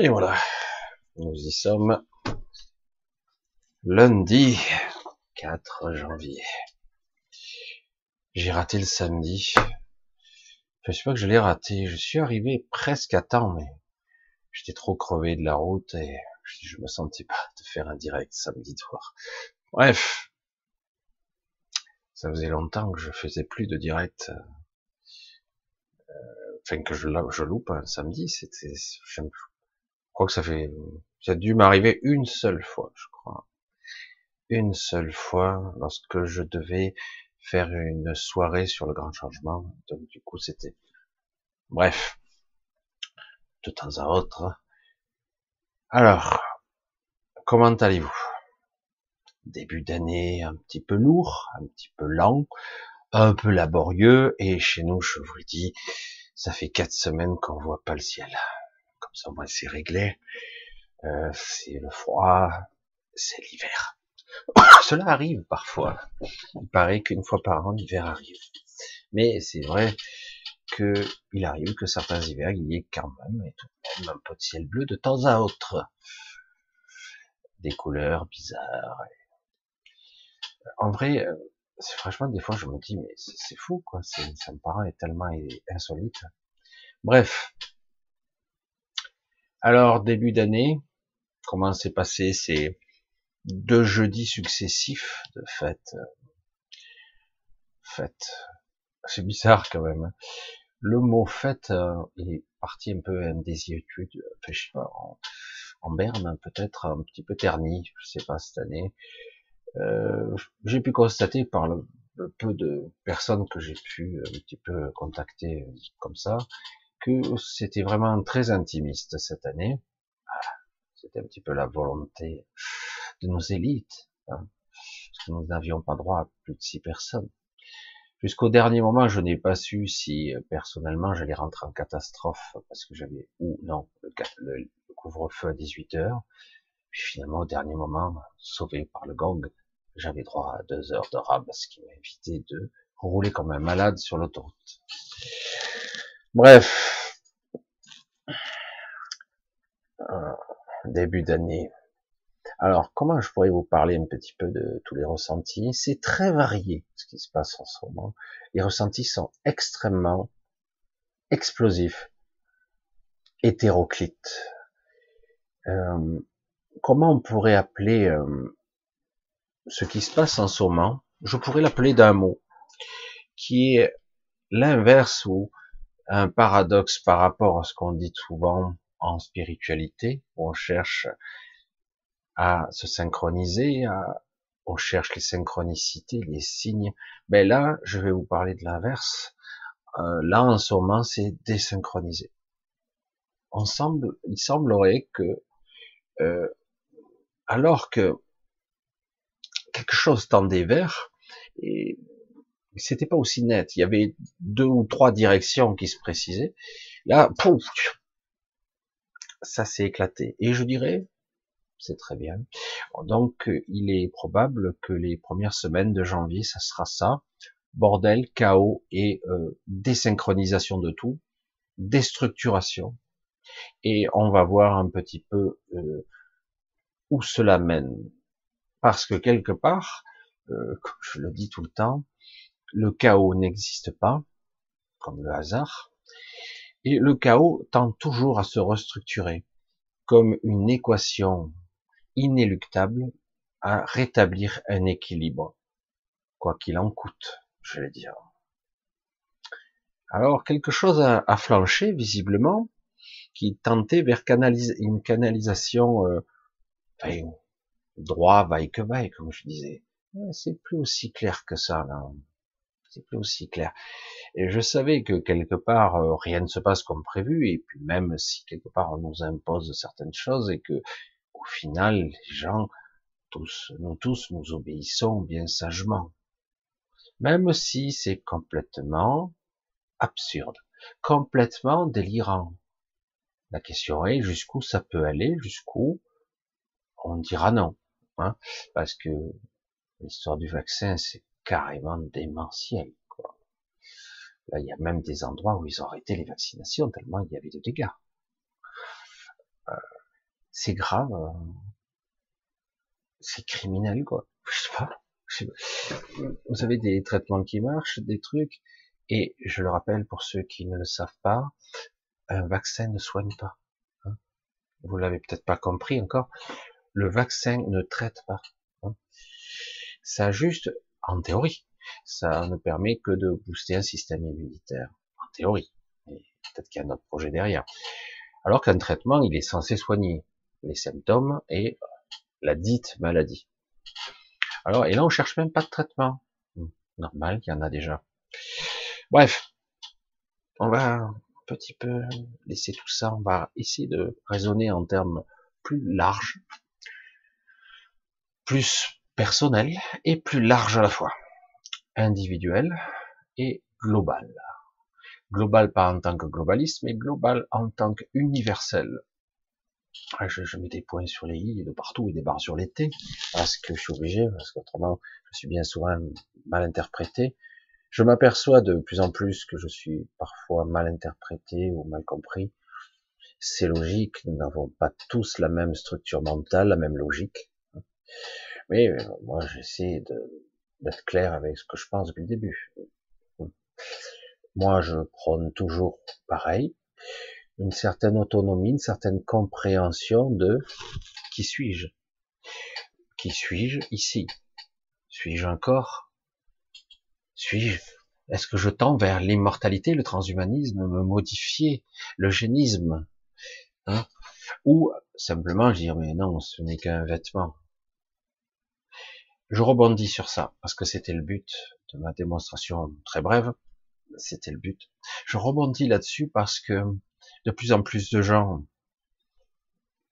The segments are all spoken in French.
Et voilà, nous y sommes. Lundi 4 janvier. J'ai raté le samedi. Je sais pas que je l'ai raté. Je suis arrivé presque à temps, mais j'étais trop crevé de la route et je me sentais pas de faire un direct samedi soir. Bref. Ça faisait longtemps que je faisais plus de direct. Euh, enfin, que je, je loupe un samedi. C'était, crois que ça fait, ça a dû m'arriver une seule fois, je crois. Une seule fois, lorsque je devais faire une soirée sur le grand changement. Donc, du coup, c'était, bref. De temps à autre, alors, comment allez-vous? Début d'année un petit peu lourd, un petit peu lent, un peu laborieux, et chez nous, je vous le dis, ça fait quatre semaines qu'on voit pas le ciel. C'est réglé. Euh, c'est le froid, c'est l'hiver. Cela arrive parfois. Il paraît qu'une fois par an, l'hiver arrive. Mais c'est vrai que il arrive que certains hivers, il y ait quand même, tout même un peu de ciel bleu de temps à autre. Des couleurs bizarres. En vrai, euh, franchement, des fois, je me dis, mais c'est fou, quoi. Ça me paraît tellement insolite. Bref. Alors, début d'année, comment s'est passé ces deux jeudis successifs de fête Fête. C'est bizarre quand même. Hein. Le mot fête euh, est parti un peu en désiétude, enfin, je sais pas, en, berne peut-être, un petit peu terni, je sais pas cette année. Euh, j'ai pu constater par le, peu de personnes que j'ai pu un petit peu contacter comme ça, que c'était vraiment très intimiste cette année. C'était un petit peu la volonté de nos élites, hein, parce que nous n'avions pas droit à plus de six personnes. Jusqu'au dernier moment, je n'ai pas su si euh, personnellement j'allais rentrer en catastrophe parce que j'avais ou non le, couvre-feu à 18 heures. Puis finalement, au dernier moment, sauvé par le gang, j'avais droit à deux heures de rab, ce qui m'a évité de rouler comme un malade sur l'autoroute. Bref, euh, début d'année alors, comment je pourrais vous parler un petit peu de tous les ressentis? C'est très varié ce qui se passe en ce moment. Les ressentis sont extrêmement explosifs, hétéroclites. Euh, comment on pourrait appeler euh, ce qui se passe en ce moment? Je pourrais l'appeler d'un mot, qui est l'inverse ou un paradoxe par rapport à ce qu'on dit souvent en spiritualité, où on cherche à se synchroniser, à, on cherche les synchronicités, les signes. Mais là, je vais vous parler de l'inverse. Euh, là, en ce moment, c'est désynchronisé. On semble, il semblerait que, euh, alors que quelque chose tendait vers, et c'était pas aussi net. Il y avait deux ou trois directions qui se précisaient. Là, pouf, ça s'est éclaté. Et je dirais, c'est très bien. Donc, il est probable que les premières semaines de janvier, ça sera ça. Bordel, chaos et euh, désynchronisation de tout, déstructuration. Et on va voir un petit peu euh, où cela mène. Parce que quelque part, euh, je le dis tout le temps, le chaos n'existe pas, comme le hasard, et le chaos tend toujours à se restructurer comme une équation inéluctable à rétablir un équilibre, quoi qu'il en coûte, je vais dire. Alors, quelque chose a, flanché, visiblement, qui tentait vers une canalisation, euh, droit, vaille que vaille, comme je disais. C'est plus aussi clair que ça, là. C'est plus aussi clair. Et je savais que quelque part, euh, rien ne se passe comme prévu, et puis même si quelque part on nous impose certaines choses, et que au final, les gens, tous, nous tous, nous obéissons bien sagement. Même si c'est complètement absurde, complètement délirant. La question est jusqu'où ça peut aller, jusqu'où on dira non. Hein, parce que l'histoire du vaccin, c'est carrément démentiel. Quoi. Là, il y a même des endroits où ils ont arrêté les vaccinations tellement il y avait de dégâts. c'est grave, c'est criminel, quoi. Je sais pas. Vous avez des traitements qui marchent, des trucs, et je le rappelle pour ceux qui ne le savent pas, un vaccin ne soigne pas. Hein. Vous l'avez peut-être pas compris encore. Le vaccin ne traite pas. Hein. Ça juste, en théorie, ça ne permet que de booster un système immunitaire. En théorie. Peut-être qu'il y a un autre projet derrière. Alors qu'un traitement, il est censé soigner les symptômes et la dite maladie. Alors, et là, on cherche même pas de traitement. Hmm, normal, il y en a déjà. Bref, on va un petit peu laisser tout ça, on va essayer de raisonner en termes plus larges, plus personnels et plus larges à la fois, individuel et global. Global pas en tant que globaliste, mais global en tant qu'universel. Ah, je, mets des points sur les i de partout et des barres sur les t, parce que je suis obligé, parce qu'autrement, je suis bien souvent mal interprété. Je m'aperçois de plus en plus que je suis parfois mal interprété ou mal compris. C'est logique, nous n'avons pas tous la même structure mentale, la même logique. Mais euh, moi, j'essaie d'être clair avec ce que je pense depuis le début. Moi, je prône toujours pareil. Une certaine autonomie, une certaine compréhension de qui suis-je? Qui suis-je ici? Suis-je un corps? Suis-je Est-ce que je tends vers l'immortalité, le transhumanisme, me modifier, le génisme hein? Ou simplement dire mais non, ce n'est qu'un vêtement. Je rebondis sur ça parce que c'était le but de ma démonstration très brève. C'était le but. Je rebondis là-dessus parce que de plus en plus de gens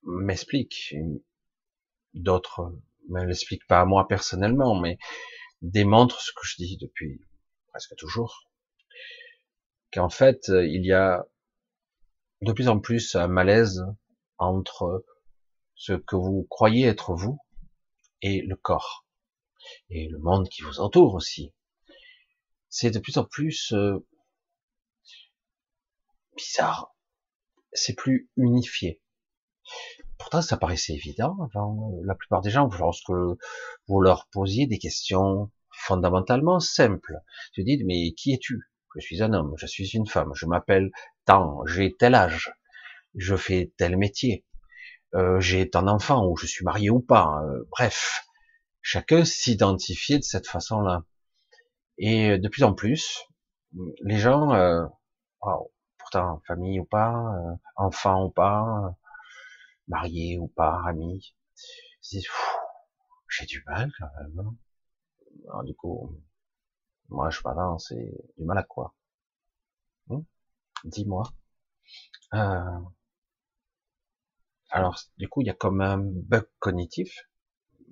m'expliquent, d'autres ne l'expliquent pas à moi personnellement, mais démontrent ce que je dis depuis presque toujours, qu'en fait, il y a de plus en plus un malaise entre ce que vous croyez être vous et le corps, et le monde qui vous entoure aussi. C'est de plus en plus euh, bizarre c'est plus unifié. Pourtant, ça paraissait évident avant. La plupart des gens, lorsque vous leur posiez des questions fondamentalement simples, tu dis, mais qui es-tu? Je suis un homme, je suis une femme, je m'appelle tant, j'ai tel âge, je fais tel métier, euh, j'ai tant d'enfants, ou je suis marié ou pas. Euh, bref, chacun s'identifiait de cette façon-là. Et de plus en plus, les gens, euh, pourtant famille ou pas, euh, enfant ou pas, euh, marié ou pas, ami. J'ai du mal quand même. Hein. Alors, du coup, moi je balance c'est du mal à quoi? Hmm Dis-moi. Euh, alors, du coup, il y a comme un bug cognitif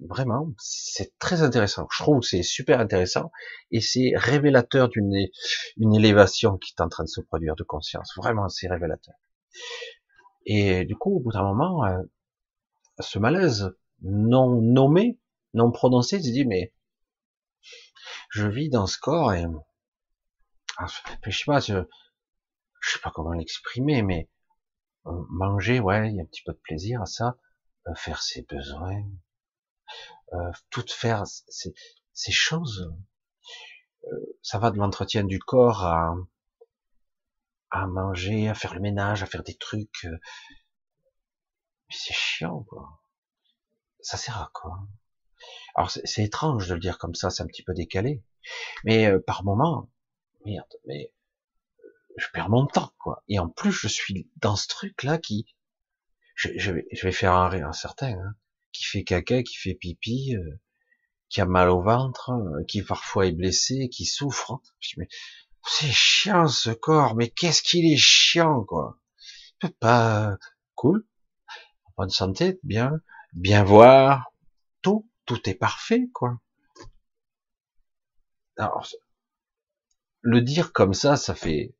vraiment, c'est très intéressant. Je trouve que c'est super intéressant et c'est révélateur d'une une élévation qui est en train de se produire de conscience. Vraiment, c'est révélateur. Et du coup, au bout d'un moment, euh, ce malaise non nommé, non prononcé, je dis mais je vis dans ce corps et ah, je sais pas, je, je sais pas comment l'exprimer, mais euh, manger, ouais, il y a un petit peu de plaisir à ça, euh, faire ses besoins, euh, tout faire ces, choses. Euh, ça va de l'entretien du corps à, à manger, à faire le ménage, à faire des trucs. Euh, mais c'est chiant, quoi. Ça sert à quoi? Alors c'est étrange de le dire comme ça, c'est un petit peu décalé. Mais par moment, merde, mais je perds mon temps, quoi. Et en plus, je suis dans ce truc-là qui, je, je, vais, je vais faire un rire certain, hein qui fait caca, qui fait pipi, euh, qui a mal au ventre, euh, qui parfois est blessé, qui souffre. Mais c'est chiant ce corps, mais qu'est-ce qu'il est chiant, quoi. Pas cool, bonne santé, bien, bien voir, tout, tout est parfait, quoi. Alors, le dire comme ça, ça fait,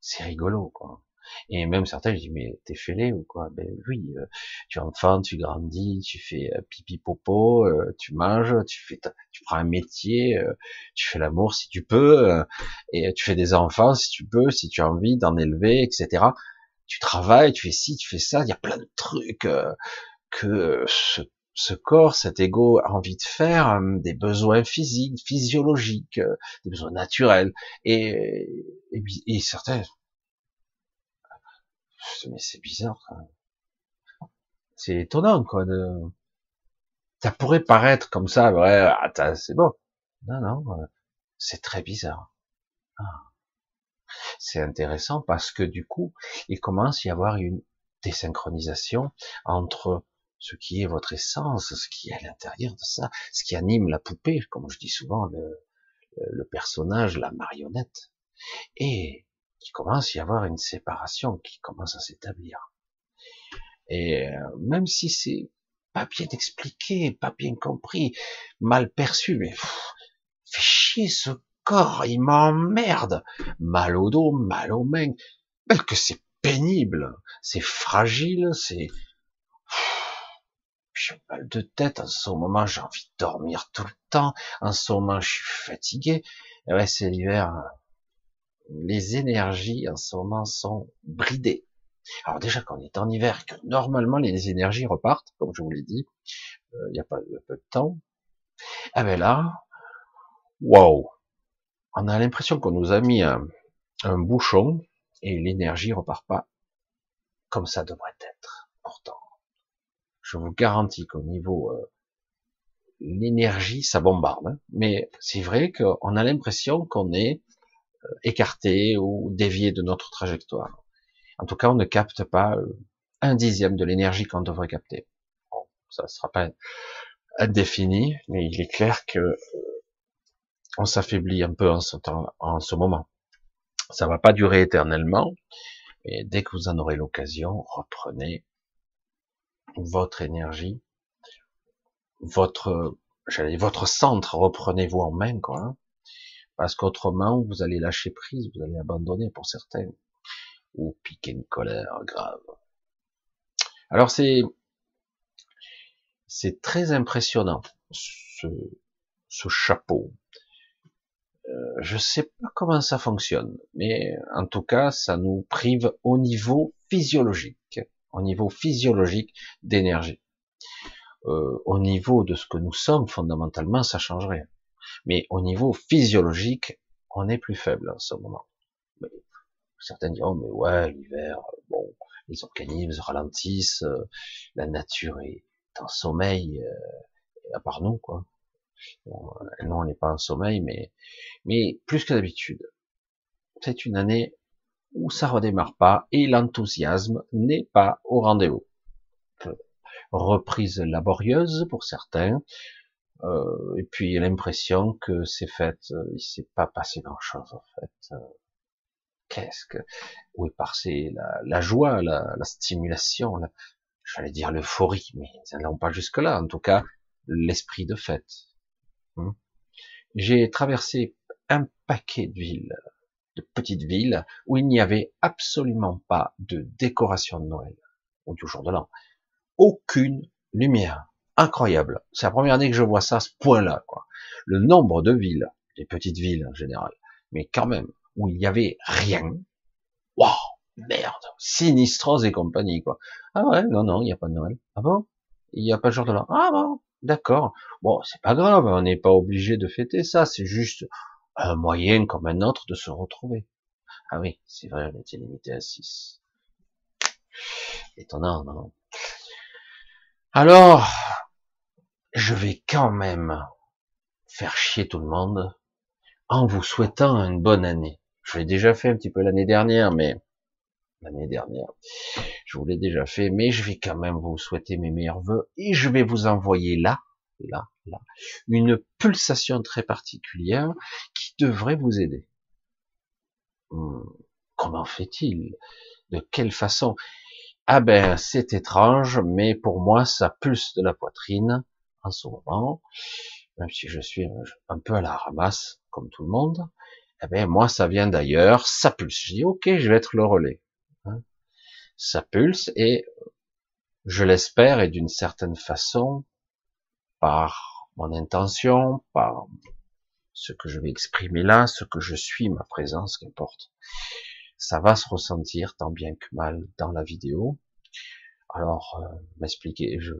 c'est rigolo, quoi. Et même certains, je dis, mais t'es fêlé ou quoi? Ben oui, euh, tu es tu grandis, tu fais euh, pipi popo, euh, tu manges, tu fais, tu prends un métier, tu fais l'amour si tu peux, et tu fais des enfants si tu peux, si tu as envie d'en élever, etc. tu travailles, tu fais ci, tu fais ça, il y a plein de trucs euh, que ce, ce, corps, cet ego a envie de faire, euh, des besoins physiques, physiologiques, euh, des besoins naturels, et, et, et certains, mais c'est bizarre, c'est étonnant quoi. De... Ça pourrait paraître comme ça, ouais, c'est bon. Non, non, c'est très bizarre. Ah. C'est intéressant parce que du coup, il commence à y avoir une désynchronisation entre ce qui est votre essence, ce qui est à l'intérieur de ça, ce qui anime la poupée, comme je dis souvent, le, le personnage, la marionnette, et il commence à y avoir une séparation qui commence à s'établir. Et euh, même si c'est pas bien expliqué, pas bien compris, mal perçu, mais fait chier ce corps, il m'emmerde. Mal au dos, mal aux mains. Mais que c'est pénible, c'est fragile, c'est... J'ai mal de tête, en ce moment j'ai envie de dormir tout le temps, en ce moment je suis fatigué. Et ouais, c'est l'hiver. Les énergies en ce moment sont bridées. Alors déjà qu'on est en hiver, que normalement les énergies repartent, comme je vous l'ai dit, euh, il n'y a pas peu de temps. Ah ben là, waouh, on a l'impression qu'on nous a mis un, bouchon et l'énergie repart pas comme ça devrait être. Pourtant, je vous garantis qu'au niveau euh, l'énergie, ça bombarde. Hein. Mais c'est vrai qu'on a l'impression qu'on est euh, écarté ou dévié de notre trajectoire. En tout cas, on ne capte pas euh, un dixième de l'énergie qu'on devrait capter. Bon, ça ne sera pas indéfini, mais il est clair que on s'affaiblit un peu en ce, temps, en ce moment. Ça va pas durer éternellement, et dès que vous en aurez l'occasion, reprenez votre énergie, votre, j'allais votre centre, reprenez-vous en main, quoi. Parce qu'autrement, vous allez lâcher prise, vous allez abandonner pour certains, ou piquer une colère grave. Alors c'est, c'est très impressionnant, ce, ce chapeau, euh, je sais pas comment ça fonctionne, mais en tout cas, ça nous prive au niveau physiologique, au niveau physiologique d'énergie. Euh, au niveau de ce que nous sommes, fondamentalement, ça change rien. Mais au niveau physiologique, on est plus faible en ce moment. Mais, certains diront, mais ouais, l'hiver, bon, les organismes ralentissent, euh, la nature est en sommeil, à part nous, quoi. non, on n'est pas en sommeil, mais mais plus que d'habitude. C'est une année où ça redémarre pas et l'enthousiasme n'est pas au rendez-vous. Reprise laborieuse pour certains, euh, et puis l'impression que c'est fait, euh, il s'est pas passé grand chose en fait. Euh, qu'est-ce que, où est passée la, joie, la, la stimulation, la, j'allais dire l'euphorie, mais ça n'allons pas jusque là. En tout cas, l'esprit de fête. Hmm. J'ai traversé un paquet de villes, de petites villes, où il n'y avait absolument pas de décoration de Noël, ou du jour de l'an. Aucune lumière. Incroyable. C'est la première année que je vois ça ce point-là, quoi. Le nombre de villes, des petites villes en général, mais quand même, où il y avait rien. Waouh, merde, sinistrose et compagnie, quoi. Ah ouais, non, non, il n'y a pas de Noël. Ah bon? Il n'y a pas de jour de l'an. Ah bon, d'accord. Bon, c'est pas grave, on n'est pas obligé de fêter ça, c'est juste, un moyen comme un autre de se retrouver. Ah oui, c'est vrai, on était limité à 6. Étonnant, non? Alors, je vais quand même faire chier tout le monde en vous souhaitant une bonne année. Je l'ai déjà fait un petit peu l'année dernière, mais l'année dernière, je vous l'ai déjà fait, mais je vais quand même vous souhaiter mes meilleurs voeux et je vais vous envoyer là là, là, une pulsation très particulière qui devrait vous aider. Hmm, comment fait-il? De quelle façon? Ah ben, c'est étrange, mais pour moi, ça pulse de la poitrine en moment, même si je suis un peu à la ramasse, comme tout le monde. Eh ben, moi, ça vient d'ailleurs, ça pulse. Je dis, ok, je vais être le relais. Hein. ça pulse et je l'espère et d'une certaine façon, par mon intention, par ce que je vais exprimer là, ce que je suis, ma présence, qu'importe. Ça va se ressentir tant bien que mal dans la vidéo. Alors, euh, m'expliquer je,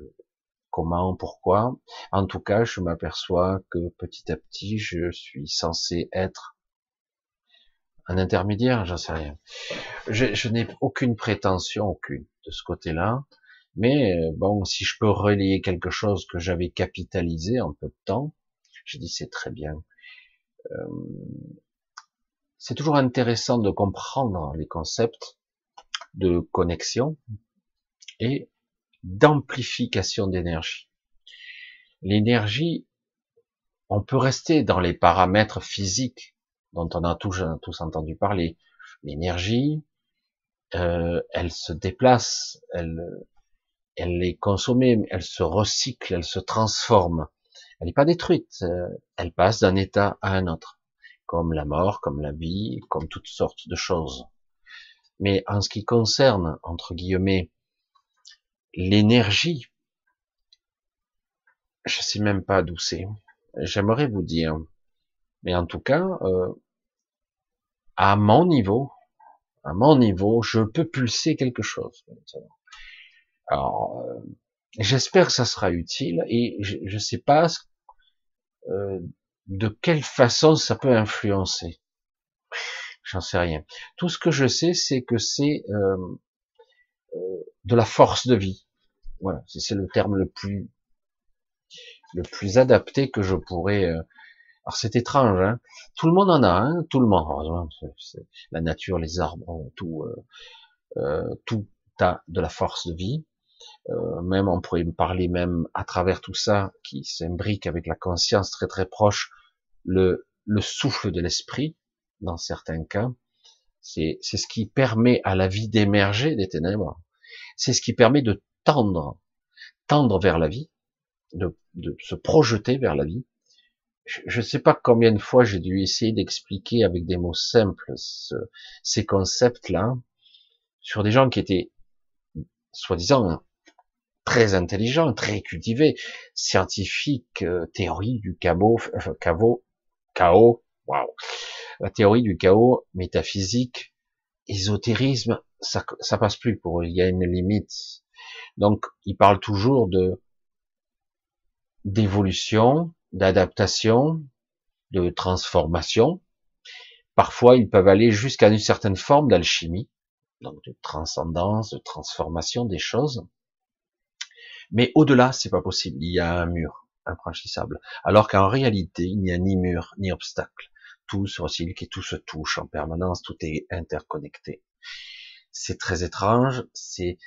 comment, pourquoi. En tout cas, je m'aperçois que petit à petit, je suis censé être un intermédiaire, j'en sais rien. Je, je n'ai aucune prétention, aucune, de ce côté-là. Mais euh, bon, si je peux relier quelque chose que j'avais capitalisé en peu de temps, j'ai dit c'est très bien. Euh, c'est toujours intéressant de comprendre les concepts de connexion et d'amplification d'énergie. L'énergie, on peut rester dans les paramètres physiques dont on a tous, entendu parler. L'énergie, euh, elle se déplace, elle, elle est consommée, elle se recycle, elle se transforme. Elle n'est pas détruite, euh, elle passe d'un état à un autre, comme la mort, comme la vie, comme toutes sortes de choses. Mais en ce qui concerne, entre guillemets, l'énergie, je sais même pas d'où c'est. J'aimerais vous dire, mais en tout cas, euh, à mon niveau, à mon niveau, je peux pulser quelque chose. Alors, euh, j'espère que ça sera utile et je ne sais pas euh, de quelle façon ça peut influencer. J'en sais rien. Tout ce que je sais, c'est que c'est de la force de vie. Voilà, c'est le terme le plus le plus adapté que je pourrais. Alors c'est étrange, hein tout le monde en a, hein tout le monde. Heureusement, la nature, les arbres, tout, tout a de la force de vie. Euh, même on pourrait parler même à travers tout ça qui s'imbrique avec la conscience très très proche, le, le souffle de l'esprit dans certains cas. C'est ce qui permet à la vie d'émerger des ténèbres. C'est ce qui permet de tendre, tendre vers la vie, de, de se projeter vers la vie. Je ne sais pas combien de fois j'ai dû essayer d'expliquer avec des mots simples ces concepts-là sur des gens qui étaient soi-disant très intelligent, très cultivé, scientifique, euh, théorie du chaos, chaos, la théorie du chaos, métaphysique, ésotérisme, ça, ça passe plus pour eux, il y a une limite. Donc, il parle toujours de d'évolution, d'adaptation, de transformation. Parfois, ils peuvent aller jusqu'à une certaine forme d'alchimie, donc de transcendance, de transformation des choses. Mais au-delà, c'est pas possible. Il y a un mur infranchissable. Alors qu'en réalité, il n'y a ni mur, ni obstacle. Tout se recycle et tout se touche en permanence. Tout est interconnecté. C'est très étrange. C'est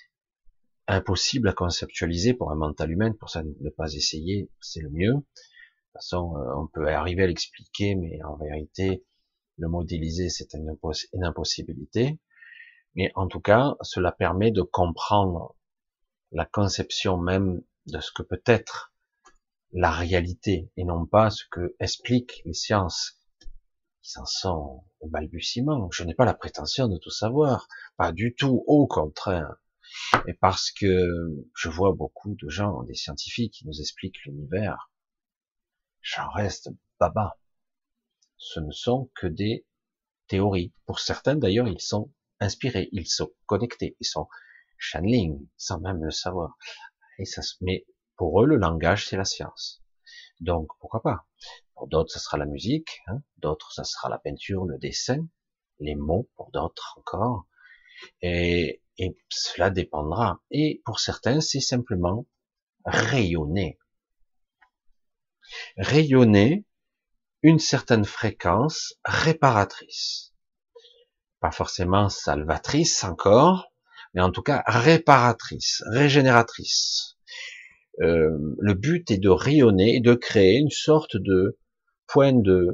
impossible à conceptualiser pour un mental humain. Pour ça, ne pas essayer, c'est le mieux. De toute façon, euh, on peut arriver à l'expliquer, mais en vérité, le modéliser, c'est une, impossibilité. Mais en tout cas, cela permet de comprendre la conception même de ce que peut être la réalité et non pas ce que expliquent les sciences qui s'en sont au balbutiement. Je n'ai pas la prétention de tout savoir, pas du tout, au contraire. Et parce que je vois beaucoup de gens, des scientifiques qui nous expliquent l'univers, j'en reste baba. Ce ne sont que des théories. Pour certains d'ailleurs, ils sont inspirés, ils sont connectés, ils sont channeling, sans même le savoir. Mais pour eux, le langage, c'est la science. Donc, pourquoi pas? Pour d'autres, ça sera la musique, hein d'autres, ça sera la peinture, le dessin, les mots, pour d'autres encore. Et, cela dépendra. Et pour certains, c'est simplement rayonner. Rayonner une certaine fréquence réparatrice. Pas forcément salvatrice encore, mais en tout cas réparatrice, régénératrice. Euh, le but est de rayonner et de créer une sorte de point de,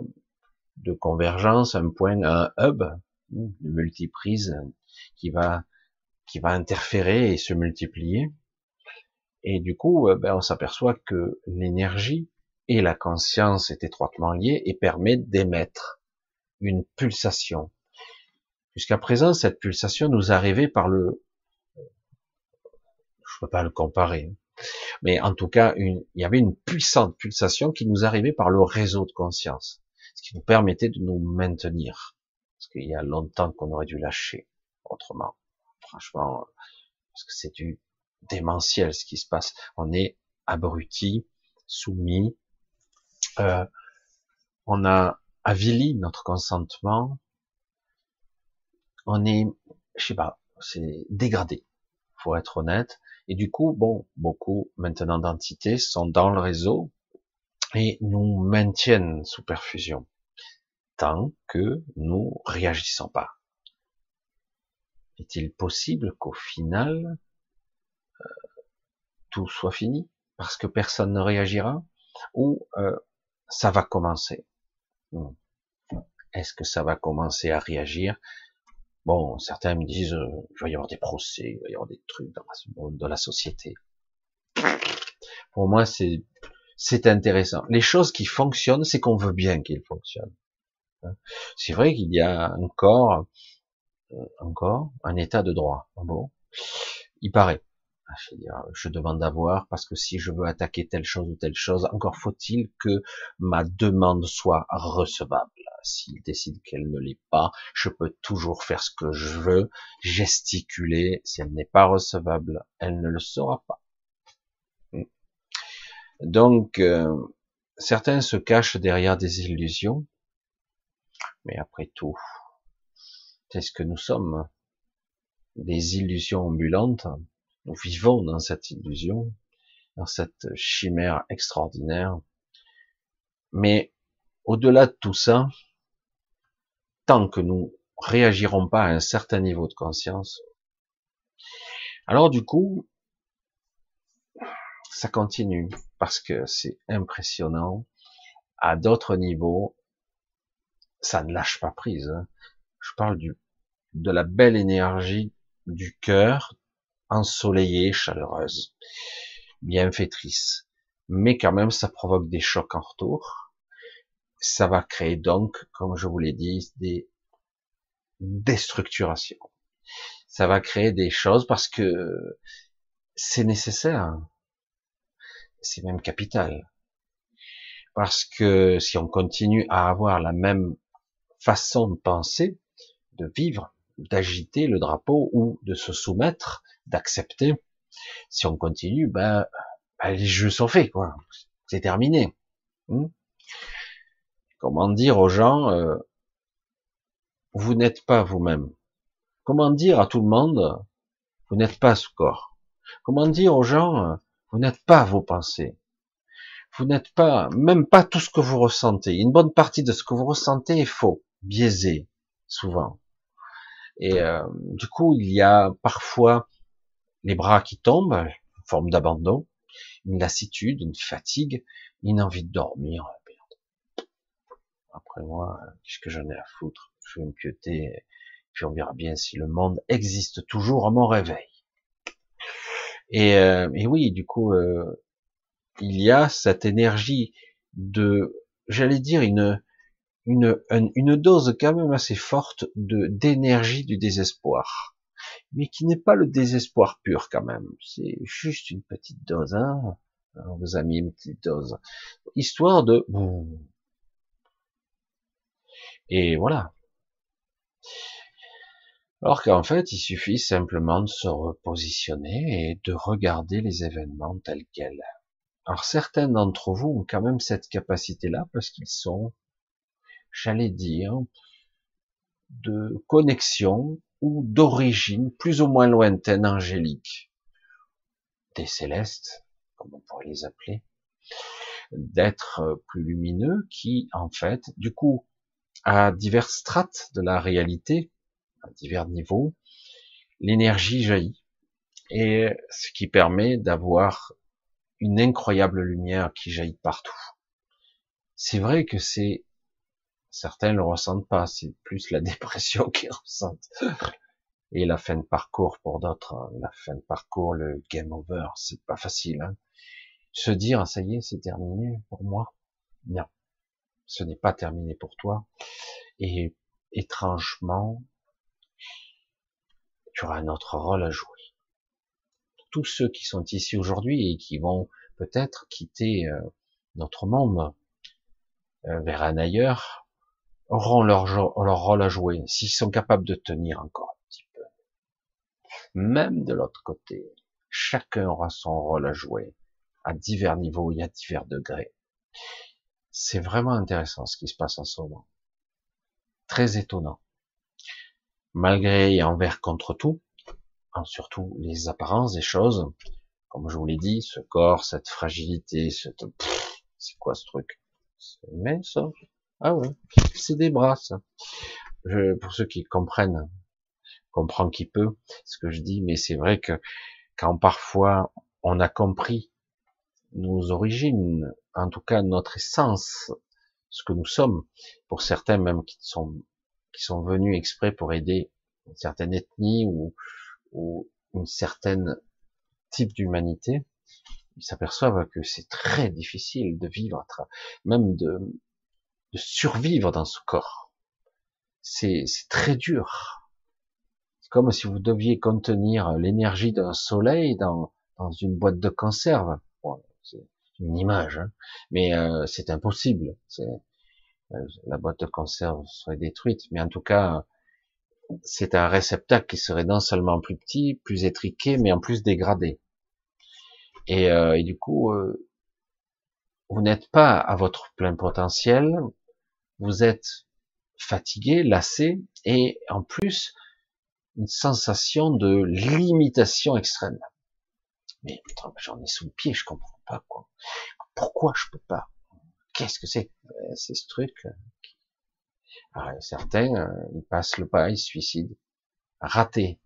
de convergence, un point, un hub, une multiprise qui va qui va interférer et se multiplier. Et du coup, euh, ben, on s'aperçoit que l'énergie et la conscience est étroitement liées et permet d'émettre une pulsation. Jusqu'à présent, cette pulsation nous arrivait par le je peux pas le comparer. Mais en tout cas, il y avait une puissante pulsation qui nous arrivait par le réseau de conscience, ce qui nous permettait de nous maintenir. parce qu'il y a longtemps qu'on aurait dû lâcher autrement. Franchement, parce que c'est du démentiel ce qui se passe. On est abruti, soumis, euh, on a avili notre consentement, on est, je sais pas, c'est dégradé, faut être honnête. Et du coup, bon, beaucoup maintenant d'entités sont dans le réseau et nous maintiennent sous perfusion tant que nous réagissons pas. Est-il possible qu'au final, euh, tout soit fini parce que personne ne réagira ou euh, ça va commencer? Est-ce que ça va commencer à réagir? Bon, certains me disent, euh, il va y avoir des procès, il va y avoir des trucs dans la société. Pour moi, c'est c'est intéressant. Les choses qui fonctionnent, c'est qu'on veut bien qu'ils fonctionnent. Hein. C'est vrai qu'il y a encore euh, encore un état de droit. Ah bon, il paraît. Ah, je, je demande à voir parce que si je veux attaquer telle chose ou telle chose, encore faut-il que ma demande soit recevable. S'il décide qu'elle ne l'est pas, je peux toujours faire ce que je veux, gesticuler. Si elle n'est pas recevable, elle ne le sera pas. Donc, euh, certains se cachent derrière des illusions, mais après tout, c'est ce que nous sommes. Des illusions ambulantes. Nous vivons dans cette illusion, dans cette chimère extraordinaire. Mais au-delà de tout ça, tant que nous réagirons pas à un certain niveau de conscience, alors du coup, ça continue parce que c'est impressionnant. À d'autres niveaux, ça ne lâche pas prise. Hein. Je parle du, de la belle énergie du cœur, ensoleillée, chaleureuse, bienfaitrice. Mais quand même, ça provoque des chocs en retour. Ça va créer donc, comme je vous l'ai dit, des déstructurations. Ça va créer des choses parce que c'est nécessaire. C'est même capital. Parce que si on continue à avoir la même façon de penser, de vivre, d'agiter le drapeau ou de se soumettre, d'accepter, si on continue, ben, ben, les jeux sont faits, quoi. C'est terminé. Hmm? Comment dire aux gens, euh, vous n'êtes pas vous-même. Comment dire à tout le monde, vous n'êtes pas ce corps. Comment dire aux gens, vous n'êtes pas vos pensées. Vous n'êtes pas, même pas tout ce que vous ressentez. Une bonne partie de ce que vous ressentez est faux, biaisé, souvent. Et euh, du coup, il y a parfois les bras qui tombent, une forme d'abandon, une lassitude, une fatigue, une envie de dormir. Après moi, qu'est-ce que j'en ai à foutre? Je vais me pioter, puis on verra bien si le monde existe toujours à mon réveil. Et, euh, et oui, du coup, euh, il y a cette énergie de, j'allais dire, une, une, une dose quand même assez forte de d'énergie du désespoir, mais qui n'est pas le désespoir pur quand même. C'est juste une petite dose. Hein On vous a mis une petite dose, histoire de et voilà. Alors qu'en fait, il suffit simplement de se repositionner et de regarder les événements tels quels. Alors certains d'entre vous ont quand même cette capacité-là parce qu'ils sont j'allais dire, de connexion ou d'origine plus ou moins lointaine angélique, des célestes, comme on pourrait les appeler, d'êtres plus lumineux qui, en fait, du coup, à divers strates de la réalité, à divers niveaux, l'énergie jaillit. Et ce qui permet d'avoir une incroyable lumière qui jaillit partout. C'est vrai que c'est Certains le ressentent pas, c'est plus la dépression qu'ils ressentent. Et la fin de parcours pour d'autres, hein. la fin de parcours, le game over, c'est pas facile. Hein. Se dire, ah, ça y est, c'est terminé pour moi. Non, ce n'est pas terminé pour toi. Et étrangement, tu auras un autre rôle à jouer. Tous ceux qui sont ici aujourd'hui et qui vont peut-être quitter euh, notre monde euh, vers un ailleurs, auront leur, rôle à jouer, s'ils sont capables de tenir encore un petit peu. Même de l'autre côté, chacun aura son rôle à jouer à divers niveaux et à divers degrés. C'est vraiment intéressant ce qui se passe en ce moment. Très étonnant. Malgré et envers contre tout, surtout les apparences des choses, comme je vous l'ai dit, ce corps, cette fragilité, cette... C'est quoi ce truc? C'est ça Ah oui, c'est des bras ça. Je, pour ceux qui comprennent, comprend qui peut ce que je dis, mais c'est vrai que quand parfois on a compris nos origines, en tout cas notre essence, ce que nous sommes, pour certains même qui sont qui sont venus exprès pour aider une certaine ethnie ou, ou une certaine type d'humanité, ils s'aperçoivent que c'est très difficile de vivre, même de, de survivre dans ce corps. C'est très dur. C'est comme si vous deviez contenir l'énergie d'un soleil dans, dans une boîte de conserve. c'est une image, hein. mais euh, c'est impossible. Euh, la boîte de conserve serait détruite, mais en tout cas, c'est un réceptacle qui serait non seulement plus petit, plus étriqué, mais en plus dégradé. Et, euh, et du coup, euh, vous n'êtes pas à votre plein potentiel, vous êtes fatigué, lassé, et en plus, une sensation de limitation extrême. Mais j'en ai sous le pied, je comprends pas quoi. Pourquoi je peux pas? Qu'est-ce que c'est? Euh, C'est ce truc. Alors, certains, ils passent le pas, ils se suicident. Raté.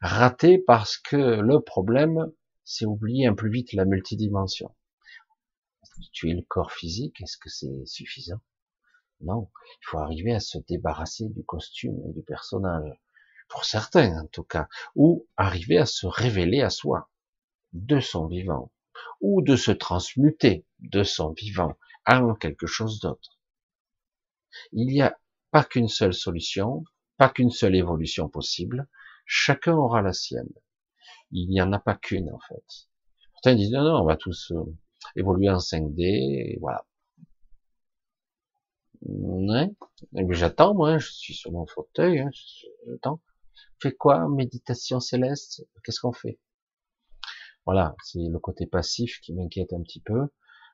Raté parce que le problème, c'est oublier un peu vite la multidimension. Tuer le corps physique, est-ce que c'est suffisant? Non, il faut arriver à se débarrasser du costume et du personnage, pour certains en tout cas, ou arriver à se révéler à soi, de son vivant, ou de se transmuter de son vivant en quelque chose d'autre. Il n'y a pas qu'une seule solution, pas qu'une seule évolution possible, chacun aura la sienne il n'y en a pas qu'une en fait. Certains disent non, non, on va tous euh, évoluer en 5D, et voilà. Ouais. J'attends, moi, je suis sur mon fauteuil, hein, j'attends. Fait quoi? Méditation céleste? Qu'est-ce qu'on fait? Voilà, c'est le côté passif qui m'inquiète un petit peu,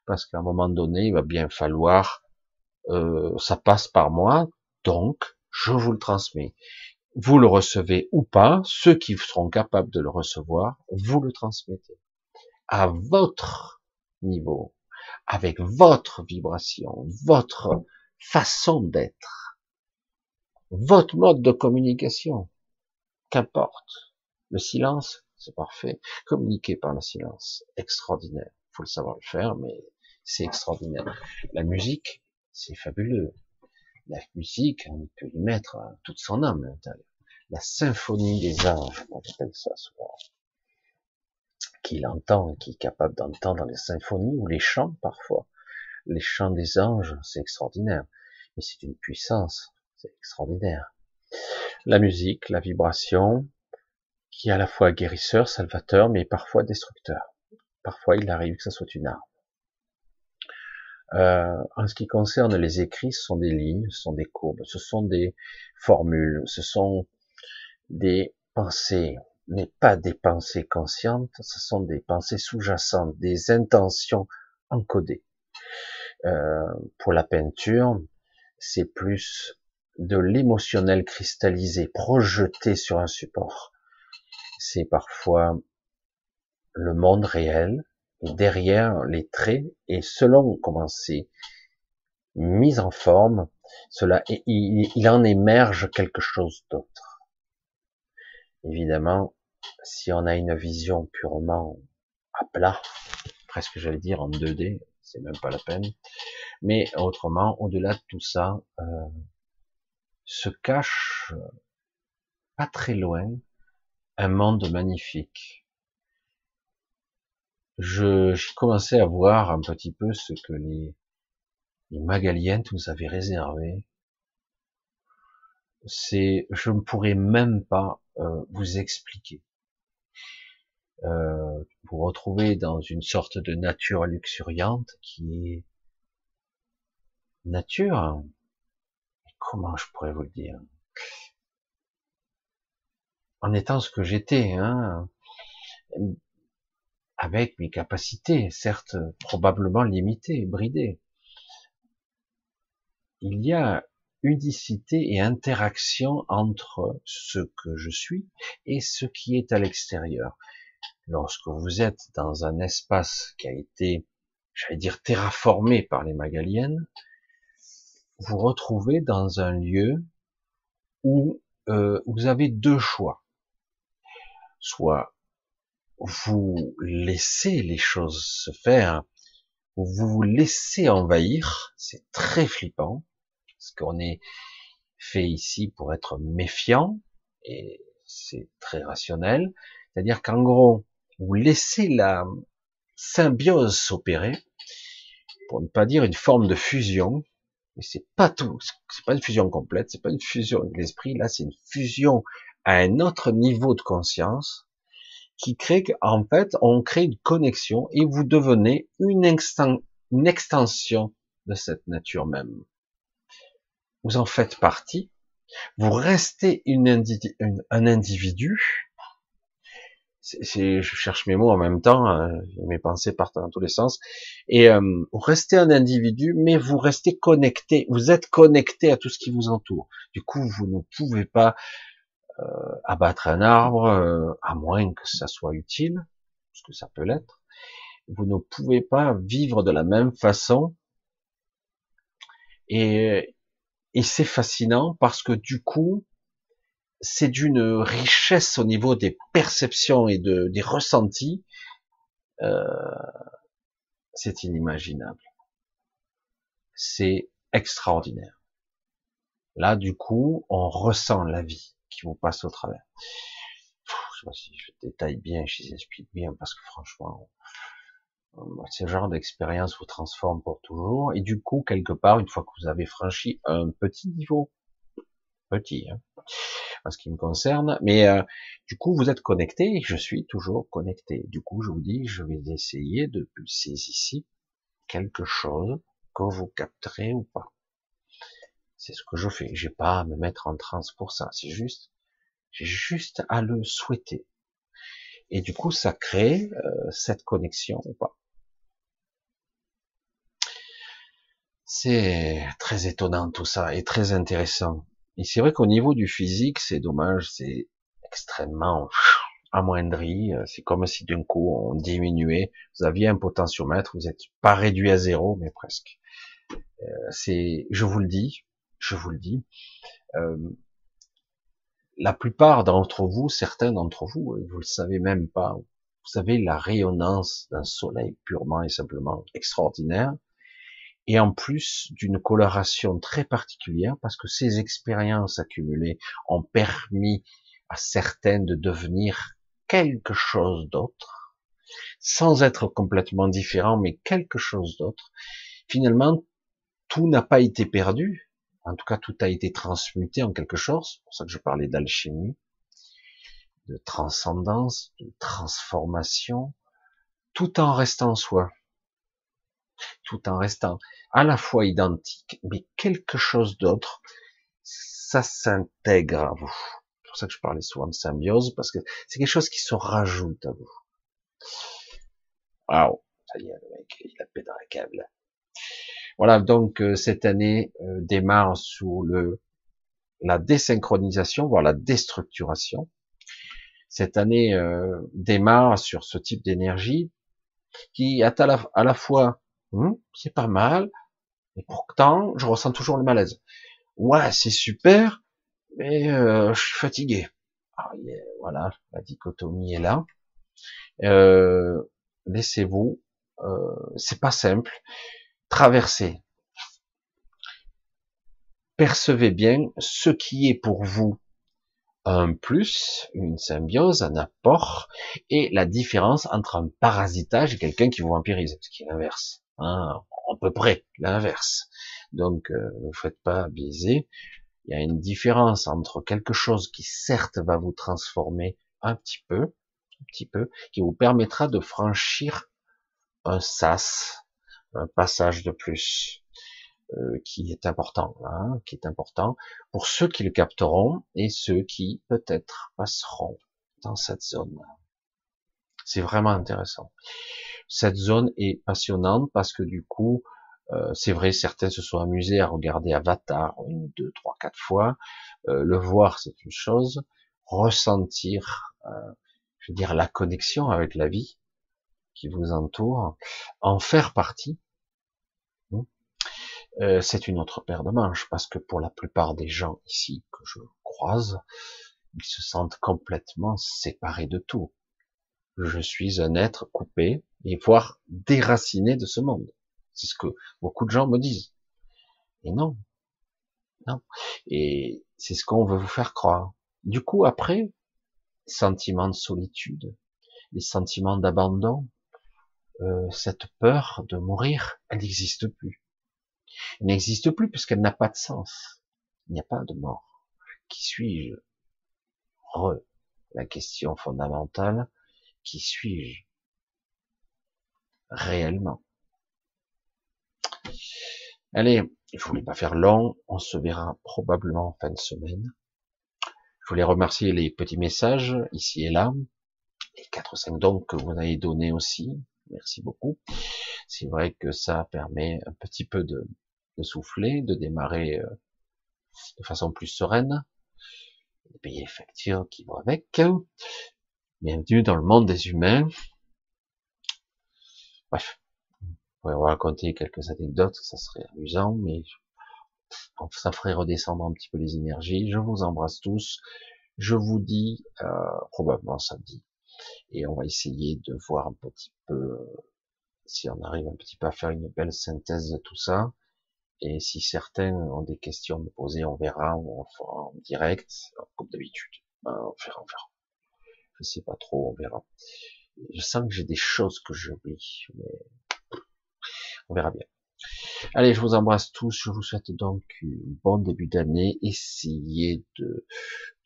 parce qu'à un moment donné, il va bien falloir, euh, ça passe par moi, donc je vous le transmets. Vous le recevez ou pas, ceux qui seront capables de le recevoir, vous le transmettez. À votre niveau, avec votre vibration, votre façon d'être, votre mode de communication, qu'importe. Le silence, c'est parfait. Communiquer par le silence, extraordinaire. Faut le savoir le faire, mais c'est extraordinaire. La musique, c'est fabuleux la musique, on peut y mettre toute son âme La symphonie des anges, on appelle ça souvent. Qu'il entend, qui est capable d'entendre les symphonies ou les chants parfois. Les chants des anges, c'est extraordinaire. Mais c'est une puissance, c'est extraordinaire. La musique, la vibration, qui est à la fois guérisseur, salvateur, mais parfois destructeur. Parfois, il arrive que ça soit une arme. Euh, en ce qui concerne les écrits, ce sont des lignes, ce sont des courbes, ce sont des formules, ce sont des pensées, mais pas des pensées conscientes, ce sont des pensées sous-jacentes, des intentions encodées. Euh, pour la peinture, c'est plus de l'émotionnel cristallisé, projeté sur un support. C'est parfois le monde réel, derrière les traits, et selon comment c'est mis en forme, cela, il, il en émerge quelque chose d'autre. Évidemment, si on a une vision purement à plat, presque j'allais dire en 2D, c'est même pas la peine, mais autrement, au-delà de tout ça, euh, se cache pas très loin un monde magnifique, je, commencé à voir un petit peu ce que les, les Magaliennes nous avaient réservé. C'est, je ne pourrais même pas euh, vous expliquer. Euh, vous retrouvez dans une sorte de nature luxuriante qui est nature, comment je pourrais vous le dire? En étant ce que j'étais, hein, avec mes capacités, certes probablement limitées, bridées. Il y a unicité et interaction entre ce que je suis et ce qui est à l'extérieur. Lorsque vous êtes dans un espace qui a été, j'allais dire, terraformé par les Magaliennes, vous retrouvez dans un lieu où euh, vous avez deux choix. Soit vous laissez les choses se faire, ou vous vous laissez envahir, c'est très flippant, parce qu'on est fait ici pour être méfiant, et c'est très rationnel, c'est-à-dire qu'en gros, vous laissez la symbiose s'opérer, pour ne pas dire une forme de fusion, mais c'est pas tout, c'est pas une fusion complète, c'est pas une fusion de l'esprit, là c'est une fusion à un autre niveau de conscience qui crée qu'en fait on crée une connexion et vous devenez une, extension de cette nature même. Vous en faites partie, vous restez un individu c'est, je cherche mes mots en même temps, euh, mes pensées partent dans tous les sens. Et euh, vous restez un individu, mais vous restez connecté. Vous êtes connecté à tout ce qui vous entoure. Du coup, vous ne pouvez pas euh, abattre un arbre, euh, à moins que ça soit utile, parce que ça peut l'être. Vous ne pouvez pas vivre de la même façon. Et, et c'est fascinant parce que du coup, c'est d'une richesse au niveau des perceptions et de, des ressentis, euh, c'est inimaginable. C'est extraordinaire. Là, du coup, on ressent la vie qui vous passe au travers. Je sais pas si je détaille bien, je explique bien, parce que franchement, ce genre d'expérience vous transforme pour toujours. Et du coup, quelque part, une fois que vous avez franchi un petit niveau, petit, hein, en ce qui me concerne. Mais euh, du coup, vous êtes connecté je suis toujours connecté. Du coup, je vous dis, je vais essayer de pulser ici quelque chose que vous capterez ou pas. C'est ce que je fais. J'ai pas à me mettre en transe pour ça. C'est juste, j'ai juste à le souhaiter. Et du coup, ça crée euh, cette connexion ou pas. C'est très étonnant tout ça et très intéressant. Et c'est vrai qu'au niveau du physique, c'est dommage, c'est extrêmement amoindri. C'est comme si d'un coup on diminuait. Vous aviez un potentiomètre, vous n'êtes pas réduit à zéro, mais presque. Euh, c'est, je vous le dis, je vous le dis. Euh, la plupart d'entre vous, certains d'entre vous, vous le savez même pas. Vous savez la rayonnance d'un soleil purement et simplement extraordinaire et en plus d'une coloration très particulière parce que ces expériences accumulées ont permis à certaines de devenir quelque chose d'autre, sans être complètement différent, mais quelque chose d'autre. Finalement, tout n'a pas été perdu, en tout cas tout a été transmuté en quelque chose, c'est pour ça que je parlais d'alchimie, de transcendance, de transformation, tout en restant soi tout en restant à la fois identique, mais quelque chose d'autre, ça s'intègre à vous. C'est pour ça que je parlais souvent de symbiose, parce que c'est quelque chose qui se rajoute à vous. Waouh, ça y est, le mec, il a pété un câble. Voilà, donc euh, cette année euh, démarre sous le la désynchronisation, voire la déstructuration. Cette année euh, démarre sur ce type d'énergie qui est la, à la fois Hum, c'est pas mal, et pourtant, je ressens toujours le malaise. Ouais, c'est super, mais euh, je suis fatigué. Ah, voilà, la dichotomie est là. Euh, laissez-vous, euh, c'est pas simple. Traversez. Percevez bien ce qui est pour vous un plus, une symbiose, un apport, et la différence entre un parasitage et quelqu'un qui vous vampirise, ce qui est l'inverse. Hein, à peu près l'inverse. Donc, euh, ne vous faites pas biaiser. Il y a une différence entre quelque chose qui certes va vous transformer un petit peu, un petit peu, qui vous permettra de franchir un sas, un passage de plus. euh, qui est important, hein, qui est important pour ceux qui le capteront et ceux qui peut-être passeront dans cette zone. C'est vraiment intéressant. Cette zone est passionnante parce que du coup, euh, c'est vrai, certains se sont amusés à regarder Avatar une, deux, trois, quatre fois. Euh, le voir, c'est une chose. Ressentir, euh, je veux dire, la connexion avec la vie qui vous entoure, en faire partie, hein, c'est une autre paire de manches parce que pour la plupart des gens ici que je croise, ils se sentent complètement séparés de tout. Je suis un être coupé et voire déraciné de ce monde. C'est ce que beaucoup de gens me disent. Et non. Non. Et c'est ce qu'on veut vous faire croire. Du coup, après, sentiments de solitude, les sentiments d'abandon, euh, cette peur de mourir, elle n'existe plus. Elle n'existe plus puisqu'elle n'a pas de sens. Il n'y a pas de mort. Qui suis-je? Re, la question fondamentale, qui suis-je réellement? Allez, je voulais pas faire long, on se verra probablement en fin de semaine. Je voulais remercier les petits messages ici et là, les quatre ou cinq dons que vous avez donnés aussi. Merci beaucoup. C'est vrai que ça permet un petit peu de, souffler, de démarrer euh, de façon plus sereine. Les payer factures qui vont avec. Bienvenue dans le monde des humains. Bref, pourrait raconter quelques anecdotes, ça serait amusant, mais ça ferait redescendre un petit peu les énergies. Je vous embrasse tous. Je vous dis euh, probablement samedi. Et on va essayer de voir un petit peu si on arrive un petit peu à faire une belle synthèse de tout ça. Et si certains ont des questions à me poser, on verra, on fera en direct, comme d'habitude. Ben, on verra, on verra. Je sais pas trop, on verra. Je sens que j'ai des choses que j'oublie, mais on verra bien. Allez, je vous embrasse tous. Je vous souhaite donc un bon début d'année. Essayez de,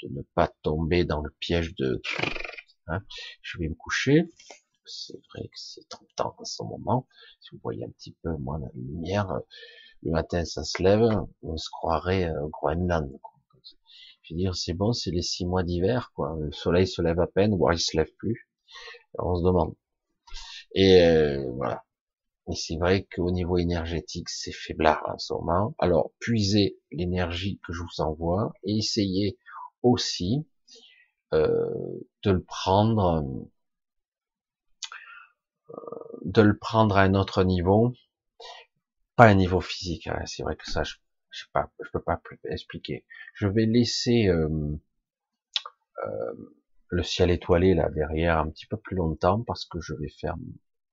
ne pas tomber dans le piège de. Hein, je vais me coucher. C'est vrai que c'est temps en ce moment. Si vous voyez un petit peu moins la lumière, le matin ça se lève, on se croirait euh, Groenland. Je dire, c'est bon, c'est les six mois d'hiver, quoi. Le soleil se lève à peine, voire il se lève plus. on se demande. Et euh, voilà. Et c'est vrai qu'au niveau énergétique, c'est faiblard en ce moment. Alors, puisez l'énergie que je vous envoie et essayez aussi euh, de le prendre, euh, de le prendre à un autre niveau, pas un niveau physique. Hein. C'est vrai que ça, je, je sais pas, je peux pas expliquer. Je vais laisser euh, le ciel étoilé là derrière un petit peu plus longtemps parce que je vais faire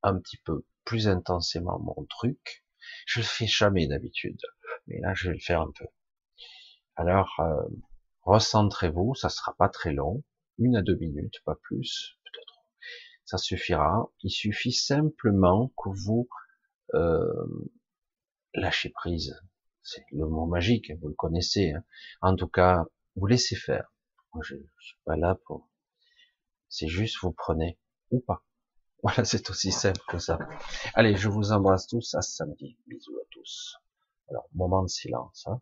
un petit peu plus intensément mon truc. Je le fais jamais d'habitude, mais là je vais le faire un peu. Alors, euh, recentrez-vous, ça sera pas très long, une à deux minutes, pas plus, peut-être. Ça suffira. Il suffit simplement que vous euh, lâchez prise. C'est le mot magique, vous le connaissez. Hein. En tout cas, vous laissez faire. Moi, je, je suis pas là pour. C'est juste vous prenez ou pas. Voilà, c'est aussi simple que ça. Allez, je vous embrasse tous, à samedi. Bisous à tous. Alors, moment de silence. Hein.